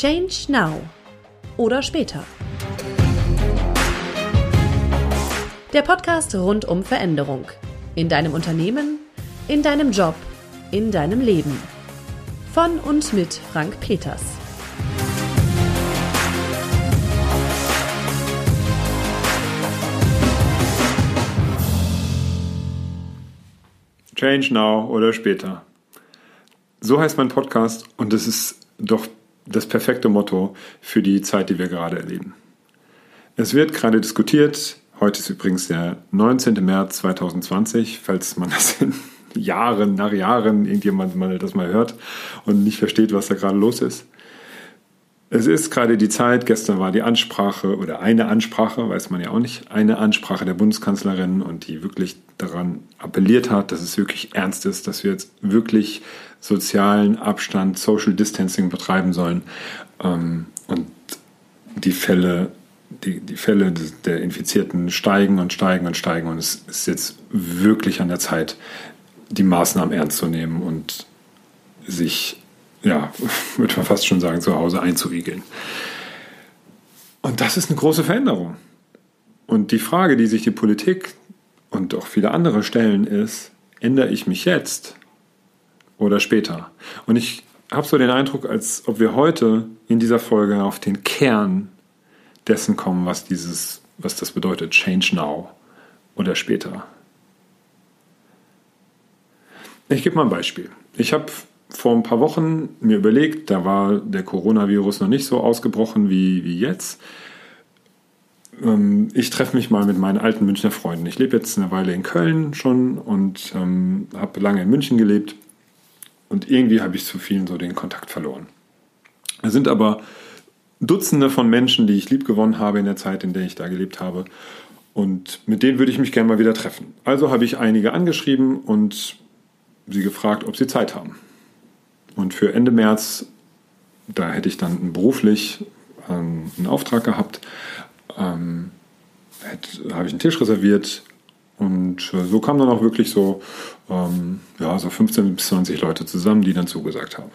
Change Now oder später. Der Podcast rund um Veränderung. In deinem Unternehmen, in deinem Job, in deinem Leben. Von und mit Frank Peters. Change Now oder später. So heißt mein Podcast und es ist doch das perfekte Motto für die Zeit, die wir gerade erleben. Es wird gerade diskutiert. Heute ist übrigens der 19. März 2020, falls man das in Jahren, nach Jahren irgendjemand mal das mal hört und nicht versteht, was da gerade los ist. Es ist gerade die Zeit, gestern war die Ansprache oder eine Ansprache, weiß man ja auch nicht, eine Ansprache der Bundeskanzlerin und die wirklich daran appelliert hat, dass es wirklich ernst ist, dass wir jetzt wirklich sozialen Abstand, Social Distancing betreiben sollen ähm, und die Fälle, die, die Fälle der Infizierten steigen und steigen und steigen und es ist jetzt wirklich an der Zeit, die Maßnahmen ernst zu nehmen und sich ja, würde man fast schon sagen, zu Hause einzuigeln. Und das ist eine große Veränderung. Und die Frage, die sich die Politik und auch viele andere stellen, ist, ändere ich mich jetzt oder später? Und ich habe so den Eindruck, als ob wir heute in dieser Folge auf den Kern dessen kommen, was dieses, was das bedeutet, Change Now oder später. Ich gebe mal ein Beispiel. Ich habe vor ein paar Wochen mir überlegt, da war der Coronavirus noch nicht so ausgebrochen wie, wie jetzt. Ähm, ich treffe mich mal mit meinen alten Münchner Freunden. Ich lebe jetzt eine Weile in Köln schon und ähm, habe lange in München gelebt. Und irgendwie habe ich zu vielen so den Kontakt verloren. Es sind aber Dutzende von Menschen, die ich lieb gewonnen habe in der Zeit, in der ich da gelebt habe. Und mit denen würde ich mich gerne mal wieder treffen. Also habe ich einige angeschrieben und sie gefragt, ob sie Zeit haben. Und für Ende März, da hätte ich dann beruflich ähm, einen Auftrag gehabt, ähm, habe ich einen Tisch reserviert und äh, so kamen dann auch wirklich so, ähm, ja, so 15 bis 20 Leute zusammen, die dann zugesagt haben.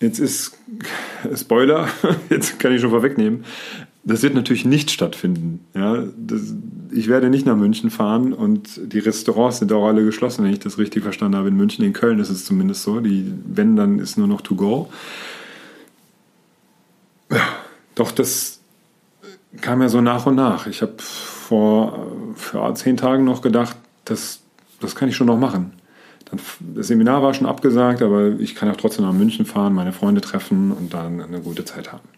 Jetzt ist Spoiler, jetzt kann ich schon vorwegnehmen. Das wird natürlich nicht stattfinden. Ja, das, ich werde nicht nach München fahren und die Restaurants sind auch alle geschlossen, wenn ich das richtig verstanden habe. In München, in Köln ist es zumindest so. Die, wenn, dann ist nur noch to go. Ja, doch das kam ja so nach und nach. Ich habe vor, vor zehn Tagen noch gedacht, das, das kann ich schon noch machen. Das Seminar war schon abgesagt, aber ich kann auch trotzdem nach München fahren, meine Freunde treffen und dann eine gute Zeit haben.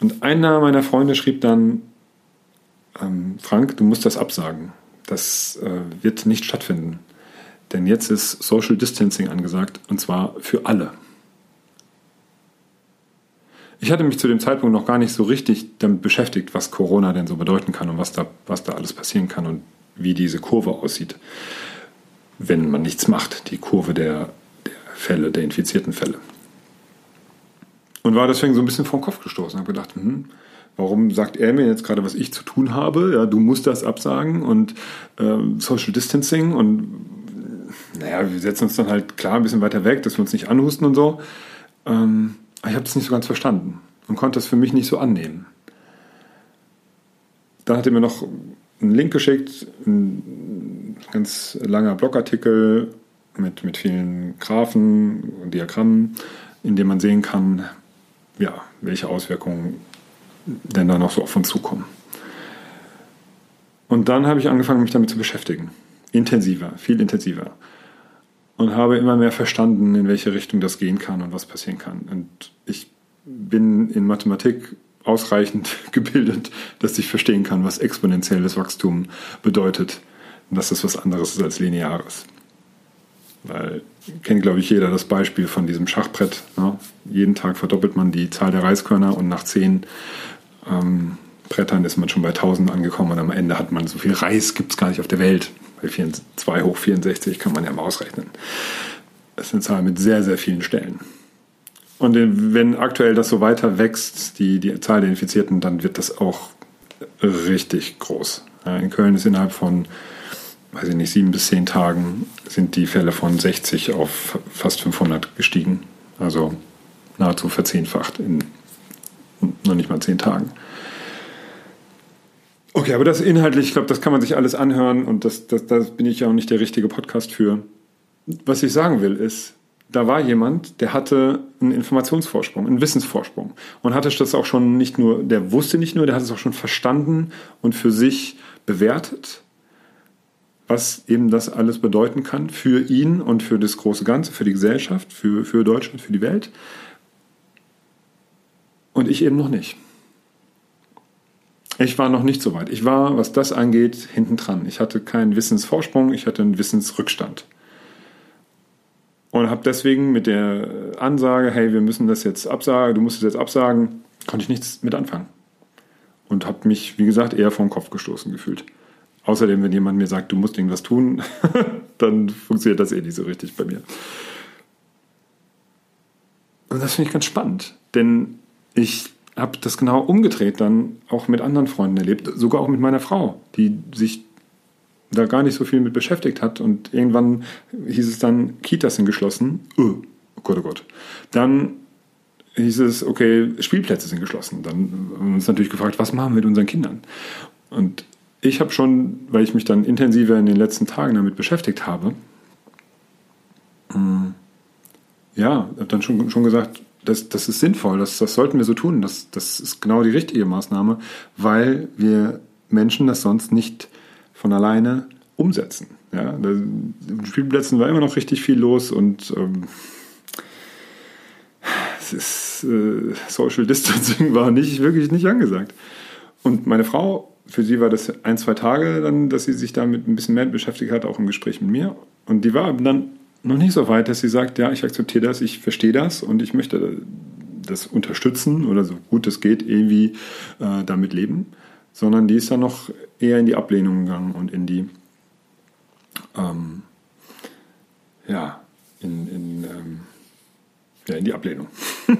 Und einer meiner Freunde schrieb dann, ähm, Frank, du musst das absagen. Das äh, wird nicht stattfinden. Denn jetzt ist Social Distancing angesagt und zwar für alle. Ich hatte mich zu dem Zeitpunkt noch gar nicht so richtig damit beschäftigt, was Corona denn so bedeuten kann und was da, was da alles passieren kann und wie diese Kurve aussieht, wenn man nichts macht, die Kurve der, der Fälle, der infizierten Fälle. Und war deswegen so ein bisschen vor den Kopf gestoßen. Habe gedacht, hm, warum sagt er mir jetzt gerade, was ich zu tun habe? Ja, du musst das absagen und äh, Social Distancing und naja, wir setzen uns dann halt klar ein bisschen weiter weg, dass wir uns nicht anhusten und so. Ähm, ich habe das nicht so ganz verstanden und konnte das für mich nicht so annehmen. Dann hat er mir noch einen Link geschickt, ein ganz langer Blogartikel mit, mit vielen Graphen und Diagrammen, in dem man sehen kann, ja, welche Auswirkungen denn da noch so auf uns zukommen. Und dann habe ich angefangen, mich damit zu beschäftigen. Intensiver, viel intensiver. Und habe immer mehr verstanden, in welche Richtung das gehen kann und was passieren kann. Und ich bin in Mathematik ausreichend gebildet, dass ich verstehen kann, was exponentielles Wachstum bedeutet. Und dass das was anderes ist als lineares. Weil kennt, glaube ich, jeder das Beispiel von diesem Schachbrett. Ne? Jeden Tag verdoppelt man die Zahl der Reiskörner und nach zehn ähm, Brettern ist man schon bei 1000 angekommen und am Ende hat man so viel Reis, gibt es gar nicht auf der Welt. Bei 2 hoch 64 kann man ja mal ausrechnen. Das ist eine Zahl mit sehr, sehr vielen Stellen. Und wenn aktuell das so weiter wächst, die, die Zahl der Infizierten, dann wird das auch richtig groß. In Köln ist innerhalb von weiß ich nicht, sieben bis zehn Tagen sind die Fälle von 60 auf fast 500 gestiegen. Also nahezu verzehnfacht in noch nicht mal zehn Tagen. Okay, aber das inhaltlich, ich glaube, das kann man sich alles anhören und das, das, das bin ich ja auch nicht der richtige Podcast für. Was ich sagen will, ist, da war jemand, der hatte einen Informationsvorsprung, einen Wissensvorsprung und hatte das auch schon nicht nur, der wusste nicht nur, der hat es auch schon verstanden und für sich bewertet, was eben das alles bedeuten kann für ihn und für das große Ganze, für die Gesellschaft, für, für Deutschland, für die Welt. Und ich eben noch nicht. Ich war noch nicht so weit. Ich war, was das angeht, hinten dran. Ich hatte keinen Wissensvorsprung, ich hatte einen Wissensrückstand. Und habe deswegen mit der Ansage, hey, wir müssen das jetzt absagen, du musst es jetzt absagen, konnte ich nichts mit anfangen. Und habe mich, wie gesagt, eher den Kopf gestoßen gefühlt. Außerdem, wenn jemand mir sagt, du musst irgendwas tun, dann funktioniert das eh nicht so richtig bei mir. Und das finde ich ganz spannend, denn ich habe das genau umgedreht dann auch mit anderen Freunden erlebt, sogar auch mit meiner Frau, die sich da gar nicht so viel mit beschäftigt hat. Und irgendwann hieß es dann, Kitas sind geschlossen. Oh, oh Gott, oh Gott. Dann hieß es, okay, Spielplätze sind geschlossen. Dann haben wir uns natürlich gefragt, was machen wir mit unseren Kindern? Und ich habe schon, weil ich mich dann intensiver in den letzten Tagen damit beschäftigt habe, hm, ja, habe dann schon, schon gesagt, das, das ist sinnvoll, das, das sollten wir so tun. Das, das ist genau die richtige Maßnahme, weil wir Menschen das sonst nicht von alleine umsetzen. Ja, da, in Spielplätzen war immer noch richtig viel los und ähm, ist, äh, Social Distancing war nicht wirklich nicht angesagt. Und meine Frau, für sie war das ein, zwei Tage dann, dass sie sich damit ein bisschen mehr beschäftigt hat, auch im Gespräch mit mir. Und die war dann noch nicht so weit, dass sie sagt, ja, ich akzeptiere das, ich verstehe das und ich möchte das unterstützen oder so gut es geht irgendwie äh, damit leben, sondern die ist dann noch eher in die Ablehnung gegangen und in die, ähm, ja, in, in, ähm, ja, in die Ablehnung.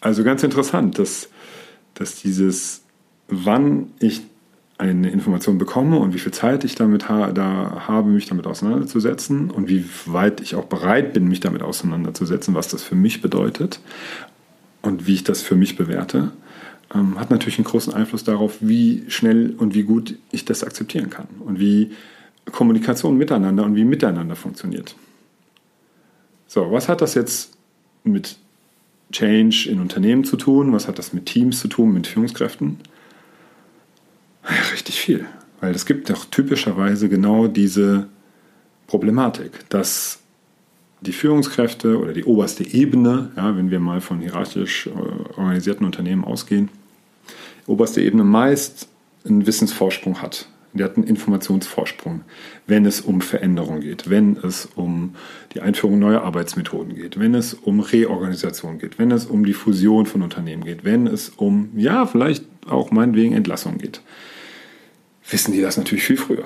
also ganz interessant, dass, dass dieses, wann ich eine Information bekomme und wie viel Zeit ich damit ha da habe, mich damit auseinanderzusetzen und wie weit ich auch bereit bin, mich damit auseinanderzusetzen, was das für mich bedeutet und wie ich das für mich bewerte, ähm, hat natürlich einen großen Einfluss darauf, wie schnell und wie gut ich das akzeptieren kann und wie Kommunikation miteinander und wie miteinander funktioniert. So, was hat das jetzt mit Change in Unternehmen zu tun? Was hat das mit Teams zu tun, mit Führungskräften? Richtig viel. Weil es gibt doch typischerweise genau diese Problematik, dass die Führungskräfte oder die oberste Ebene, ja, wenn wir mal von hierarchisch äh, organisierten Unternehmen ausgehen, oberste Ebene meist einen Wissensvorsprung hat. Die hat einen Informationsvorsprung, wenn es um Veränderung geht, wenn es um die Einführung neuer Arbeitsmethoden geht, wenn es um Reorganisation geht, wenn es um die Fusion von Unternehmen geht, wenn es um, ja, vielleicht auch meinetwegen Entlassung geht wissen die das natürlich viel früher.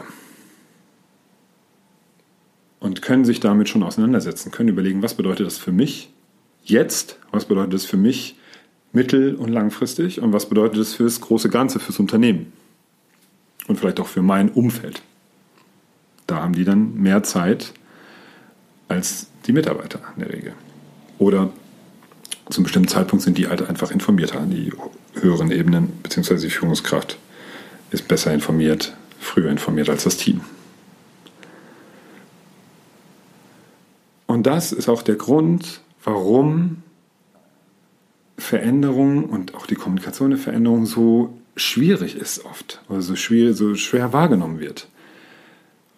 Und können sich damit schon auseinandersetzen, können überlegen, was bedeutet das für mich jetzt, was bedeutet das für mich mittel- und langfristig und was bedeutet das für das große Ganze, fürs Unternehmen und vielleicht auch für mein Umfeld. Da haben die dann mehr Zeit als die Mitarbeiter in der Regel. Oder zum bestimmten Zeitpunkt sind die halt einfach informierter, die höheren Ebenen bzw. die Führungskraft ist besser informiert, früher informiert als das Team. Und das ist auch der Grund, warum Veränderung und auch die Kommunikation der Veränderung so schwierig ist oft oder so schwer, so schwer wahrgenommen wird.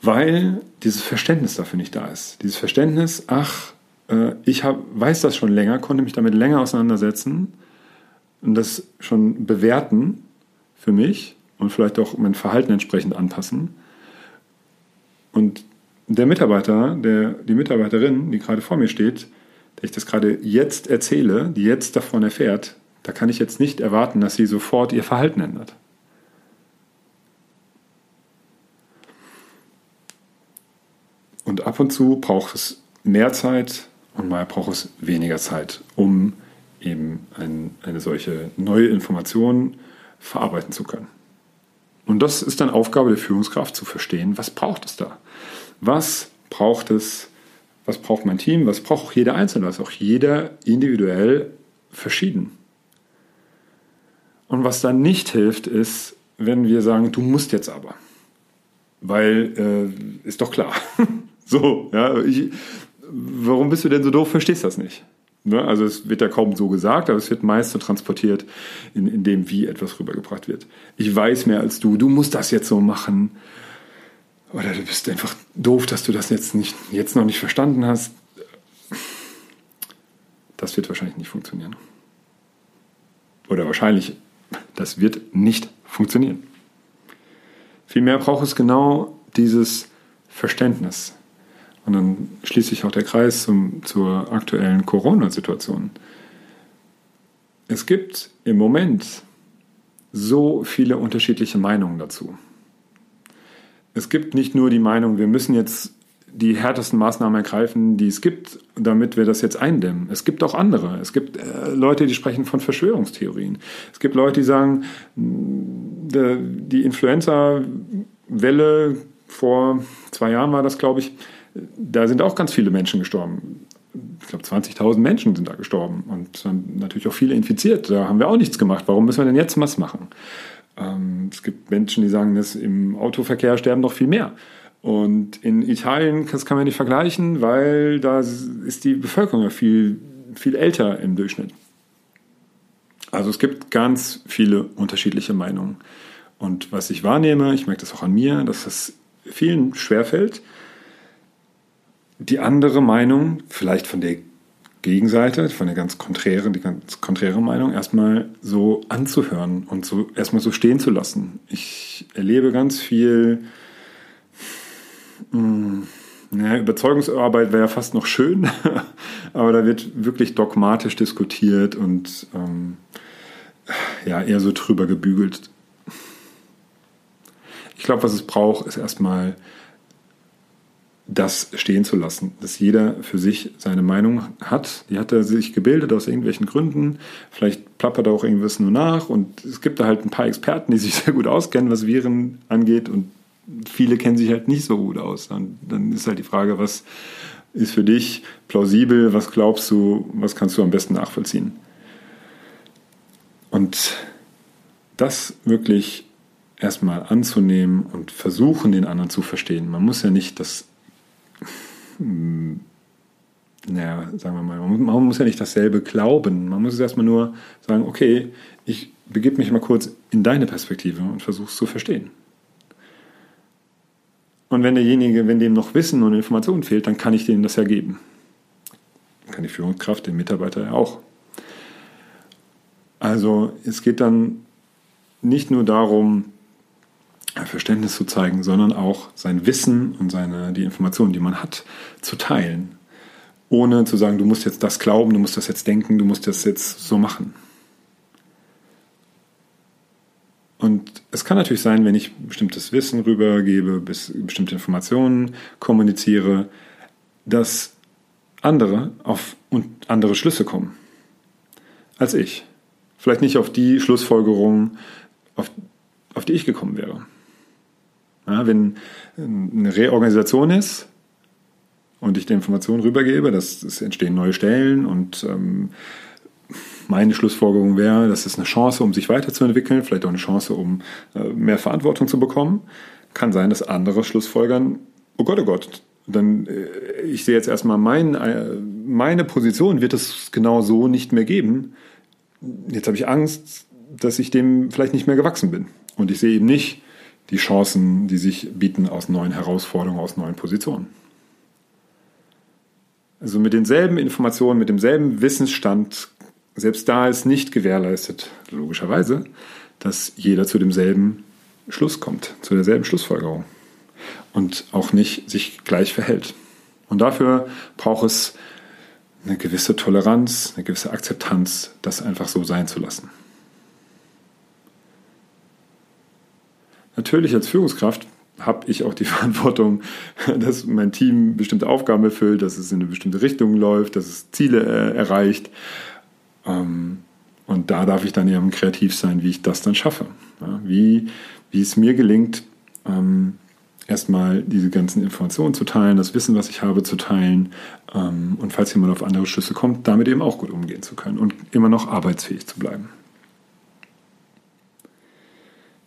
Weil dieses Verständnis dafür nicht da ist. Dieses Verständnis, ach, äh, ich hab, weiß das schon länger, konnte mich damit länger auseinandersetzen und das schon bewerten für mich und vielleicht auch mein Verhalten entsprechend anpassen. Und der Mitarbeiter, der, die Mitarbeiterin, die gerade vor mir steht, der ich das gerade jetzt erzähle, die jetzt davon erfährt, da kann ich jetzt nicht erwarten, dass sie sofort ihr Verhalten ändert. Und ab und zu braucht es mehr Zeit und mal braucht es weniger Zeit, um eben ein, eine solche neue Information verarbeiten zu können. Und das ist dann Aufgabe der Führungskraft zu verstehen, was braucht es da? Was braucht es, was braucht mein Team, was braucht auch jeder Einzelne, was auch jeder individuell verschieden. Und was dann nicht hilft, ist, wenn wir sagen, du musst jetzt aber. Weil, äh, ist doch klar. so, ja, ich, warum bist du denn so doof, verstehst das nicht? Ne? Also es wird ja kaum so gesagt, aber es wird meist so transportiert, in, in dem, wie etwas rübergebracht wird. Ich weiß mehr als du, du musst das jetzt so machen. Oder du bist einfach doof, dass du das jetzt, nicht, jetzt noch nicht verstanden hast. Das wird wahrscheinlich nicht funktionieren. Oder wahrscheinlich, das wird nicht funktionieren. Vielmehr braucht es genau dieses Verständnis. Und dann schließt sich auch der Kreis zum, zur aktuellen Corona-Situation. Es gibt im Moment so viele unterschiedliche Meinungen dazu es gibt nicht nur die Meinung, wir müssen jetzt die härtesten Maßnahmen ergreifen, die es gibt, damit wir das jetzt eindämmen. Es gibt auch andere. Es gibt äh, Leute, die sprechen von Verschwörungstheorien. Es gibt Leute, die sagen, die Influenza-Welle vor zwei Jahren war das, glaube ich, da sind auch ganz viele Menschen gestorben. Ich glaube, 20.000 Menschen sind da gestorben und natürlich auch viele infiziert. Da haben wir auch nichts gemacht. Warum müssen wir denn jetzt was machen? Ähm, es gibt Menschen, die sagen, dass im Autoverkehr sterben noch viel mehr. Und in Italien, das kann man nicht vergleichen, weil da ist die Bevölkerung ja viel, viel älter im Durchschnitt. Also es gibt ganz viele unterschiedliche Meinungen. Und was ich wahrnehme, ich merke das auch an mir, dass es vielen schwerfällt, die andere Meinung, vielleicht von der Gegenseite, von der ganz konträren, die ganz konträre Meinung, erstmal so anzuhören und so erstmal so stehen zu lassen. Ich erlebe ganz viel, mh, hm, naja, Überzeugungsarbeit wäre ja fast noch schön, aber da wird wirklich dogmatisch diskutiert und ähm, ja, eher so drüber gebügelt. Ich glaube, was es braucht, ist erstmal das stehen zu lassen, dass jeder für sich seine Meinung hat. Die hat er sich gebildet aus irgendwelchen Gründen. Vielleicht plappert er auch irgendwas nur nach. Und es gibt da halt ein paar Experten, die sich sehr gut auskennen, was Viren angeht. Und viele kennen sich halt nicht so gut aus. Und dann ist halt die Frage, was ist für dich plausibel? Was glaubst du? Was kannst du am besten nachvollziehen? Und das wirklich erstmal anzunehmen und versuchen, den anderen zu verstehen. Man muss ja nicht das naja, sagen wir mal, man muss ja nicht dasselbe glauben. Man muss es erstmal nur sagen, okay, ich begebe mich mal kurz in deine Perspektive und versuche es zu verstehen. Und wenn derjenige, wenn dem noch Wissen und Informationen fehlt, dann kann ich denen das ja geben. Kann die Führungskraft, den Mitarbeiter ja auch. Also es geht dann nicht nur darum, Verständnis zu zeigen, sondern auch sein Wissen und seine, die Informationen, die man hat, zu teilen. Ohne zu sagen, du musst jetzt das glauben, du musst das jetzt denken, du musst das jetzt so machen. Und es kann natürlich sein, wenn ich bestimmtes Wissen rübergebe, bestimmte Informationen kommuniziere, dass andere auf andere Schlüsse kommen als ich. Vielleicht nicht auf die Schlussfolgerung, auf, auf die ich gekommen wäre. Ja, wenn eine Reorganisation ist und ich die Informationen rübergebe, dass es entstehen neue Stellen und ähm, meine Schlussfolgerung wäre, das ist eine Chance, um sich weiterzuentwickeln, vielleicht auch eine Chance, um äh, mehr Verantwortung zu bekommen. Kann sein, dass andere Schlussfolgern, oh Gott, oh Gott, dann äh, ich sehe jetzt erstmal mein, äh, meine Position wird es genau so nicht mehr geben. Jetzt habe ich Angst, dass ich dem vielleicht nicht mehr gewachsen bin. Und ich sehe eben nicht, die Chancen, die sich bieten aus neuen Herausforderungen, aus neuen Positionen. Also mit denselben Informationen, mit demselben Wissensstand, selbst da ist nicht gewährleistet, logischerweise, dass jeder zu demselben Schluss kommt, zu derselben Schlussfolgerung und auch nicht sich gleich verhält. Und dafür braucht es eine gewisse Toleranz, eine gewisse Akzeptanz, das einfach so sein zu lassen. Natürlich als Führungskraft habe ich auch die Verantwortung, dass mein Team bestimmte Aufgaben erfüllt, dass es in eine bestimmte Richtung läuft, dass es Ziele äh, erreicht. Ähm, und da darf ich dann eben kreativ sein, wie ich das dann schaffe. Ja, wie, wie es mir gelingt, ähm, erstmal diese ganzen Informationen zu teilen, das Wissen, was ich habe, zu teilen ähm, und falls jemand auf andere Schlüsse kommt, damit eben auch gut umgehen zu können und immer noch arbeitsfähig zu bleiben.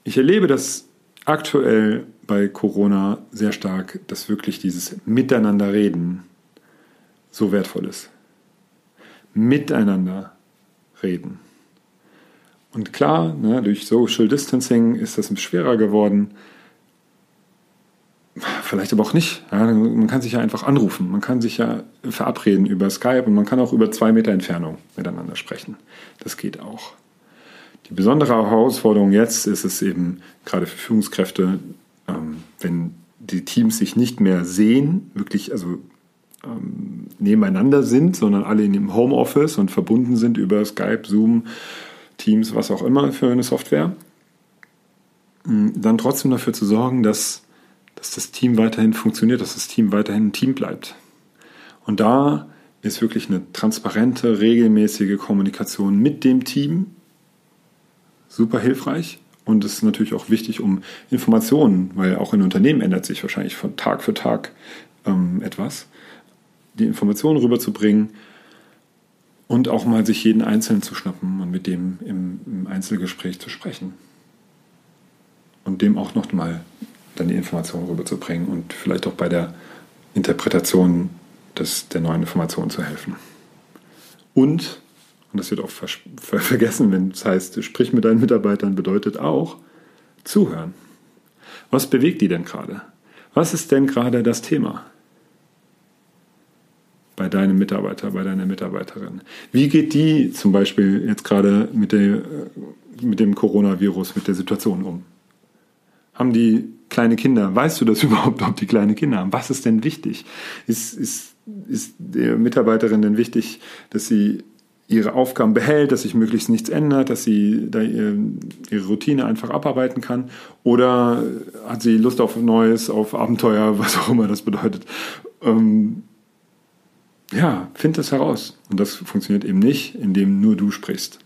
Ich erlebe das aktuell bei Corona sehr stark, dass wirklich dieses Miteinanderreden so wertvoll ist. Miteinander reden. Und klar, ne, durch Social Distancing ist das schwerer geworden. Vielleicht aber auch nicht. Ja, man kann sich ja einfach anrufen. Man kann sich ja verabreden über Skype und man kann auch über zwei Meter Entfernung miteinander sprechen. Das geht auch. Die besondere Herausforderung jetzt ist es eben gerade für Führungskräfte, ähm, wenn die Teams sich nicht mehr sehen, wirklich also ähm, nebeneinander sind, sondern alle in dem Homeoffice und verbunden sind über Skype, Zoom, Teams, was auch immer für eine Software, ähm, dann trotzdem dafür zu sorgen, dass, dass das Team weiterhin funktioniert, dass das Team weiterhin ein Team bleibt. Und da ist wirklich eine transparente, regelmäßige Kommunikation mit dem Team super hilfreich. Und es ist natürlich auch wichtig, um Informationen, weil auch in Unternehmen ändert sich wahrscheinlich von Tag für Tag ähm, etwas, die Informationen rüberzubringen und auch mal sich jeden Einzelnen zu schnappen und mit dem im, im Einzelgespräch zu sprechen. Und dem auch noch mal dann die Informationen rüberzubringen und vielleicht auch bei der Interpretation des, der neuen Informationen zu helfen. Und und das wird oft vergessen, wenn es heißt, sprich mit deinen Mitarbeitern, bedeutet auch zuhören. Was bewegt die denn gerade? Was ist denn gerade das Thema? Bei deinem Mitarbeiter, bei deiner Mitarbeiterin. Wie geht die zum Beispiel jetzt gerade mit, der, mit dem Coronavirus, mit der Situation um? Haben die kleine Kinder? Weißt du das überhaupt, ob die kleine Kinder haben? Was ist denn wichtig? Ist, ist, ist der Mitarbeiterin denn wichtig, dass sie ihre Aufgaben behält, dass sich möglichst nichts ändert, dass sie da ihre Routine einfach abarbeiten kann? Oder hat sie Lust auf Neues, auf Abenteuer, was auch immer das bedeutet? Ähm, ja, find das heraus. Und das funktioniert eben nicht, indem nur du sprichst.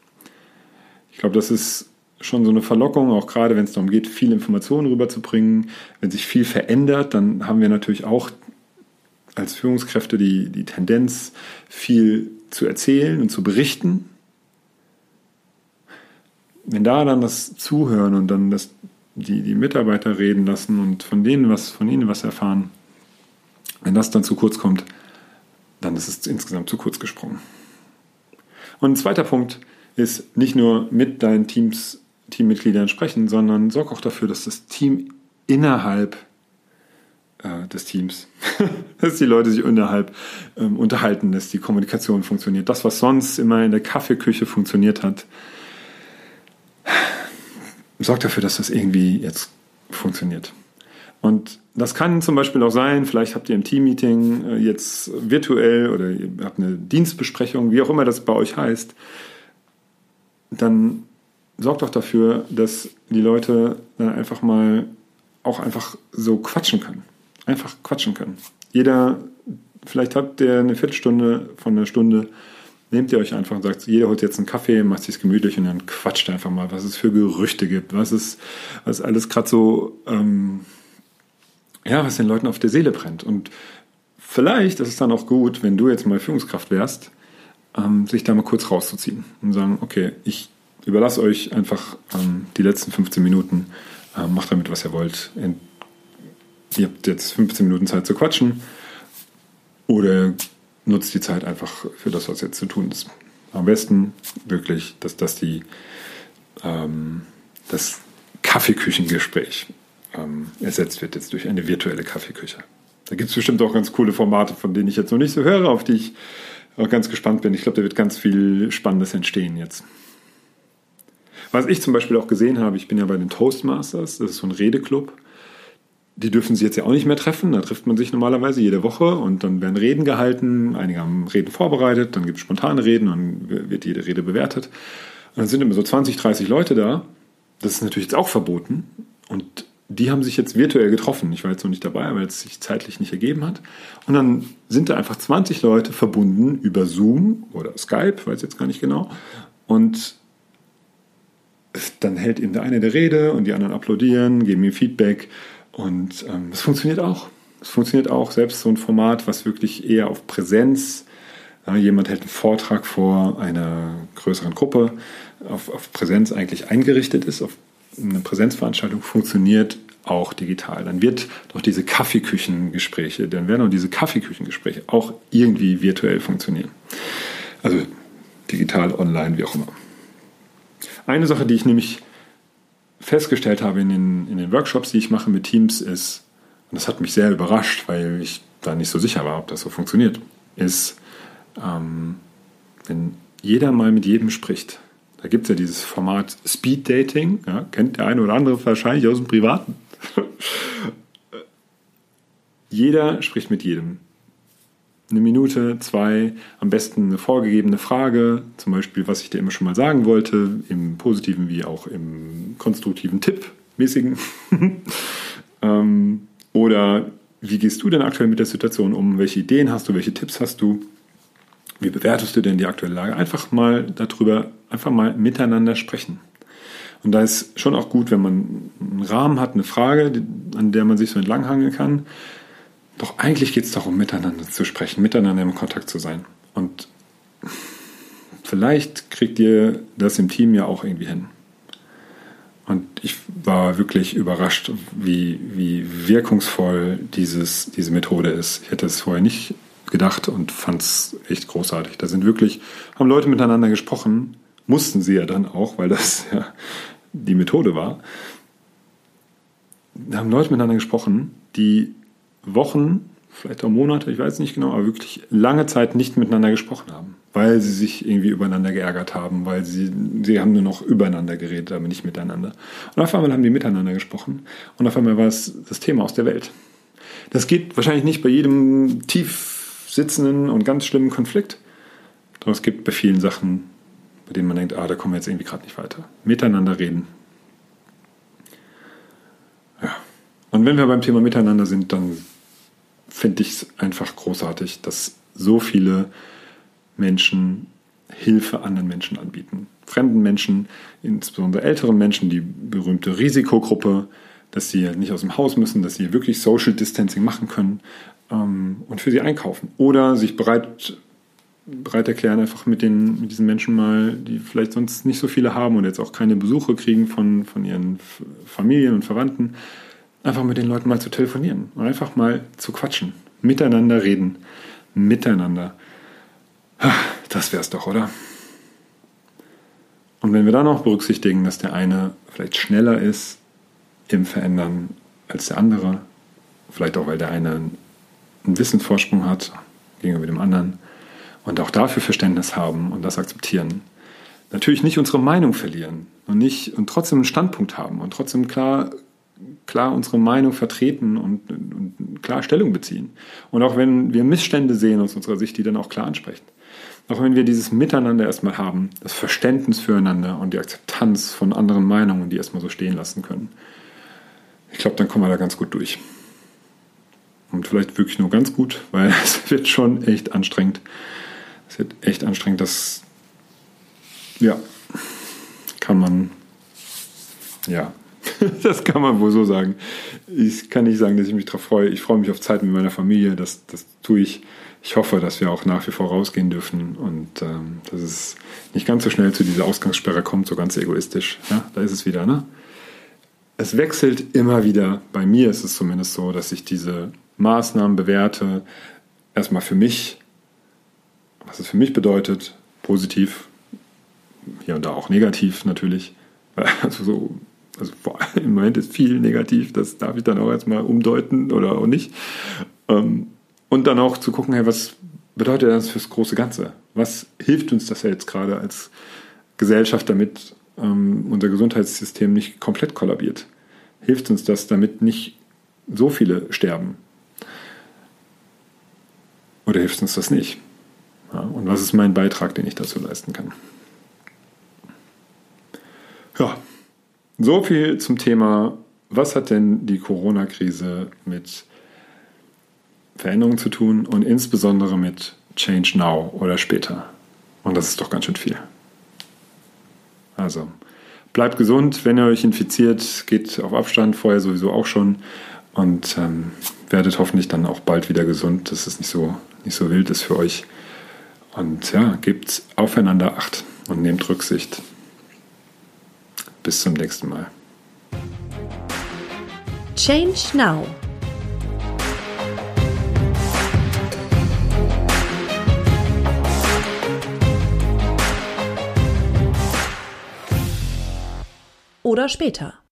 Ich glaube, das ist schon so eine Verlockung, auch gerade wenn es darum geht, viele Informationen rüberzubringen. Wenn sich viel verändert, dann haben wir natürlich auch als Führungskräfte die, die Tendenz, viel zu erzählen und zu berichten. Wenn da dann das Zuhören und dann das, die, die Mitarbeiter reden lassen und von denen was, von ihnen was erfahren, wenn das dann zu kurz kommt, dann ist es insgesamt zu kurz gesprungen. Und ein zweiter Punkt ist nicht nur mit deinen Teams, Teammitgliedern sprechen, sondern sorg auch dafür, dass das Team innerhalb äh, des Teams, dass die Leute sich innerhalb ähm, unterhalten, dass die Kommunikation funktioniert. Das, was sonst immer in der Kaffeeküche funktioniert hat, sorgt dafür, dass das irgendwie jetzt funktioniert. Und das kann zum Beispiel auch sein, vielleicht habt ihr im Teammeeting äh, jetzt virtuell oder ihr habt eine Dienstbesprechung, wie auch immer das bei euch heißt, dann sorgt doch dafür, dass die Leute dann einfach mal auch einfach so quatschen können einfach quatschen können. Jeder, vielleicht habt ihr eine Viertelstunde von einer Stunde, nehmt ihr euch einfach und sagt, jeder holt jetzt einen Kaffee, macht sich gemütlich und dann quatscht einfach mal, was es für Gerüchte gibt, was es, was alles gerade so, ähm, ja, was den Leuten auf der Seele brennt. Und vielleicht ist es dann auch gut, wenn du jetzt mal Führungskraft wärst, ähm, sich da mal kurz rauszuziehen und sagen, okay, ich überlasse euch einfach ähm, die letzten 15 Minuten, ähm, macht damit, was ihr wollt ihr habt jetzt 15 Minuten Zeit zu quatschen oder nutzt die Zeit einfach für das, was jetzt zu tun ist. Am besten wirklich, dass das die ähm, das Kaffeeküchengespräch ähm, ersetzt wird jetzt durch eine virtuelle Kaffeeküche. Da gibt es bestimmt auch ganz coole Formate, von denen ich jetzt noch nicht so höre, auf die ich auch ganz gespannt bin. Ich glaube, da wird ganz viel Spannendes entstehen jetzt. Was ich zum Beispiel auch gesehen habe, ich bin ja bei den Toastmasters, das ist so ein Redeclub die dürfen sich jetzt ja auch nicht mehr treffen. Da trifft man sich normalerweise jede Woche und dann werden Reden gehalten. Einige haben Reden vorbereitet, dann gibt es spontane Reden dann wird jede Rede bewertet. Und dann sind immer so 20, 30 Leute da. Das ist natürlich jetzt auch verboten. Und die haben sich jetzt virtuell getroffen. Ich war jetzt noch nicht dabei, weil es sich zeitlich nicht ergeben hat. Und dann sind da einfach 20 Leute verbunden über Zoom oder Skype, weiß jetzt gar nicht genau. Und dann hält eben der eine der Rede und die anderen applaudieren, geben ihm Feedback Und ähm, es funktioniert auch. Es funktioniert auch, selbst so ein Format, was wirklich eher auf Präsenz, ja, jemand hält einen Vortrag vor einer größeren Gruppe, auf, auf Präsenz eigentlich eingerichtet ist, auf eine Präsenzveranstaltung funktioniert auch digital. Dann wird doch diese Kaffeeküchengespräche, dann werden auch diese Kaffeeküchengespräche auch irgendwie virtuell funktionieren. Also digital, online, wie auch immer. Eine Sache, die ich nämlich festgestellt habe in den, in den Workshops, die ich mache mit Teams, ist, und das hat mich sehr überrascht, weil ich da nicht so sicher war, ob das so funktioniert, ist, ähm, wenn jeder mal mit jedem spricht. Da gibt es ja dieses Format Speed Dating, ja, kennt der eine oder andere wahrscheinlich aus dem Privaten. Jeder spricht mit jedem. Eine Minute, zwei, am besten eine vorgegebene Frage, zum Beispiel, was ich dir immer schon mal sagen wollte, im positiven wie auch im konstruktiven Tipp-mäßigen. ähm, oder wie gehst du denn aktuell mit der Situation um? Welche Ideen hast du? Welche Tipps hast du? Wie bewertest du denn die aktuelle Lage? Einfach mal darüber, einfach mal miteinander sprechen. Und da ist schon auch gut, wenn man einen Rahmen hat, eine Frage, an der man sich so entlanghangeln kann. Doch eigentlich geht es darum, miteinander zu sprechen, miteinander im Kontakt zu sein. Und vielleicht kriegt ihr das im Team ja auch irgendwie hin. Und ich war wirklich überrascht, wie, wie wirkungsvoll dieses, diese Methode ist. Ich hätte es vorher nicht gedacht und fand es echt großartig. Da sind wirklich, haben Leute miteinander gesprochen, mussten sie ja dann auch, weil das ja die Methode war, da haben Leute miteinander gesprochen, die Wochen, vielleicht auch Monate, ich weiß nicht genau, aber wirklich lange Zeit nicht miteinander gesprochen haben, weil sie sich irgendwie übereinander geärgert haben, weil sie, sie haben nur noch übereinander geredet, aber nicht miteinander. Und auf einmal haben die miteinander gesprochen und auf einmal war es das Thema aus der Welt. Das geht wahrscheinlich nicht bei jedem tief sitzenden und ganz schlimmen Konflikt, aber es gibt bei vielen Sachen bei denen man denkt, ah, da kommen wir jetzt irgendwie gerade nicht weiter. Miteinander reden. Ja. Und wenn wir beim Thema Miteinander sind, dann finde ich es einfach großartig, dass so viele Menschen Hilfe anderen Menschen anbieten. Fremden Menschen, insbesondere älteren Menschen, die berühmte Risikogruppe, dass sie nicht aus dem Haus müssen, dass sie wirklich Social Distancing machen können ähm, und für sie einkaufen. Oder sich bereit bereit erklären, einfach mit, den, mit diesen Menschen mal, die vielleicht sonst nicht so viele haben und jetzt auch keine Besuche kriegen von, von ihren Familien und Verwandten, einfach mit den Leuten mal zu telefonieren und einfach mal zu quatschen, miteinander reden, miteinander. Das wär's doch, oder? Und wenn wir dann auch berücksichtigen, dass der eine vielleicht schneller ist im Verändern als der andere, vielleicht auch weil der eine einen Wissensvorsprung hat gegenüber dem anderen, und auch dafür Verständnis haben und das akzeptieren. Natürlich nicht unsere Meinung verlieren und nicht und trotzdem einen Standpunkt haben und trotzdem klar, klar unsere Meinung vertreten und, und klar Stellung beziehen. Und auch wenn wir Missstände sehen aus unserer Sicht, die dann auch klar ansprechen. Auch wenn wir dieses Miteinander erstmal haben, das Verständnis füreinander und die Akzeptanz von anderen Meinungen, die erstmal so stehen lassen können. Ich glaube, dann kommen wir da ganz gut durch. Und vielleicht wirklich nur ganz gut, weil es wird schon echt anstrengend, es wird echt anstrengend. Das, ja, kann man, ja, das kann man wohl so sagen. Ich kann nicht sagen, dass ich mich darauf freue. Ich freue mich auf Zeit mit meiner Familie. Das, das tue ich. Ich hoffe, dass wir auch nach wie vor rausgehen dürfen und ähm, dass es nicht ganz so schnell zu dieser Ausgangssperre kommt, so ganz egoistisch. Ja, da ist es wieder, ne? Es wechselt immer wieder. Bei mir ist es zumindest so, dass ich diese Maßnahmen bewerte. Erstmal für mich was es für mich bedeutet, positiv, hier und da auch negativ natürlich. Also so, also im Moment ist viel negativ, das darf ich dann auch erstmal umdeuten oder auch nicht. Ähm, und dann auch zu gucken, hey, was bedeutet das fürs große Ganze? Was hilft uns das jetzt gerade als Gesellschaft, damit ähm, unser Gesundheitssystem nicht komplett kollabiert? Hilft uns das, damit nicht so viele sterben? Oder hilft uns das nicht? Ja, und was ist mein Beitrag, den ich dazu leisten kann? Ja, so viel zum Thema, was hat denn die Corona-Krise mit Veränderungen zu tun und insbesondere mit Change Now oder später. Und das ist doch ganz schön viel. Also, bleibt gesund, wenn ihr euch infiziert, geht auf Abstand, vorher sowieso auch schon. und ähm, werdet hoffentlich dann auch bald wieder gesund, dass es nicht so, nicht so wild ist für euch. Und ja, gebt aufeinander Acht und nehmt Rücksicht. Bis zum nächsten Mal. Change Now. Oder später.